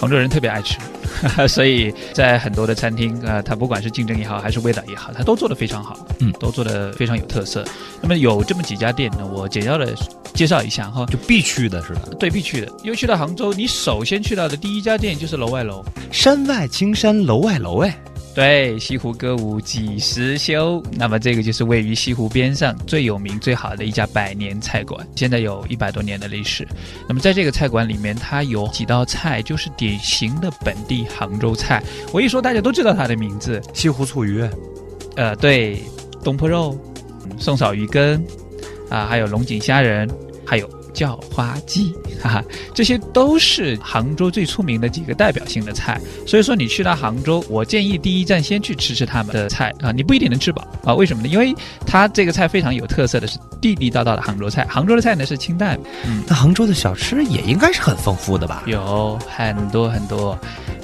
杭州人特别爱吃，所以在很多的餐厅啊，它不管是竞争也好，还是味道也好，它都做得非常好，嗯都做得非常有特色。那么有这么几家店呢，我简要的介绍一下哈。就必去的是吧？对，必去的。因为去到杭州，你首先去到的第一家店就是楼外楼。山外青山楼外楼，哎，对，西湖歌舞几时休？那么这个就是位于西湖边上最有名、最好的一家百年菜馆，现在有一百多年的历史。那么在这个菜馆里面，它有几道菜就是典型的本地杭州菜。我一说，大家都知道它的名字。西湖醋鱼，呃，对，东坡肉、嗯宋嫂鱼羹，啊，还有龙井虾仁，还有叫花鸡，哈哈，这些都是杭州最出名的几个代表性的菜。所以说，你去到杭州，我建议第一站先去吃吃他们的菜啊，你不一定能吃饱啊。为什么呢？因为它这个菜非常有特色的是地地道道的杭州菜。杭州的菜呢是清淡，嗯，那杭州的小吃也应该是很丰富的吧？有很多很多。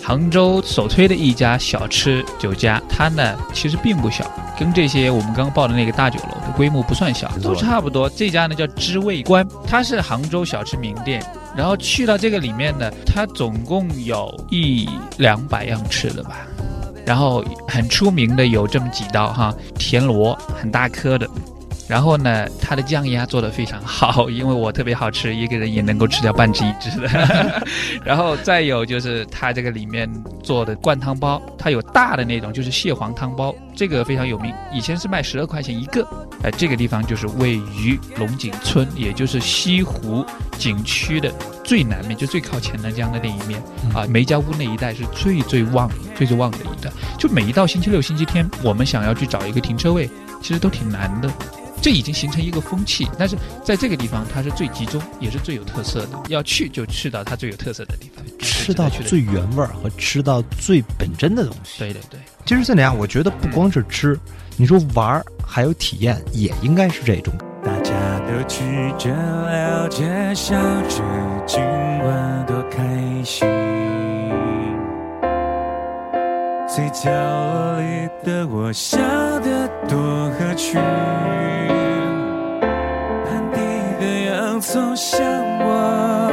杭州首推的一家小吃酒家，它呢其实并不小，跟这些我们刚刚报的那个大酒楼的规模不算小，都差不多。这家呢叫知味观，它是杭州小吃名店。然后去到这个里面呢，它总共有一两百样吃的吧。然后很出名的有这么几道哈，田螺很大颗的，然后呢，它的酱鸭做的非常好，因为我特别好吃，一个人也能够吃掉半只一只的。然后再有就是它这个里面做的灌汤包，它有大的那种，就是蟹黄汤包，这个非常有名，以前是卖十二块钱一个。哎，这个地方就是位于龙井村，也就是西湖景区的最南面，就最靠钱南江的那一面啊，梅家坞那一带是最最旺、最最旺的一带。就每一到星期六、星期天，我们想要去找一个停车位，其实都挺难的。这已经形成一个风气，但是在这个地方它是最集中，也是最有特色的。要去就去到它最有特色的地方，吃到最原味儿和吃到最本真的东西。对对对，其实这里啊，我觉得不光是吃，你说玩儿还有体验，也应该是这种。大家都举着了解，笑着，今晚多开心。最角落里的我，笑得多合群。的洋葱像我，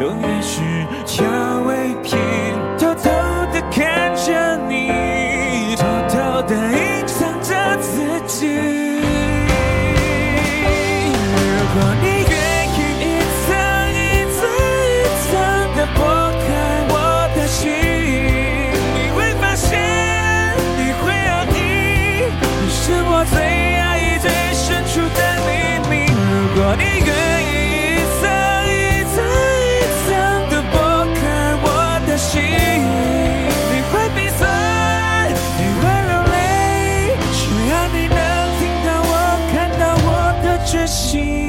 永远是调味品。偷偷的看着你，偷偷的隐藏着自己。如果你心。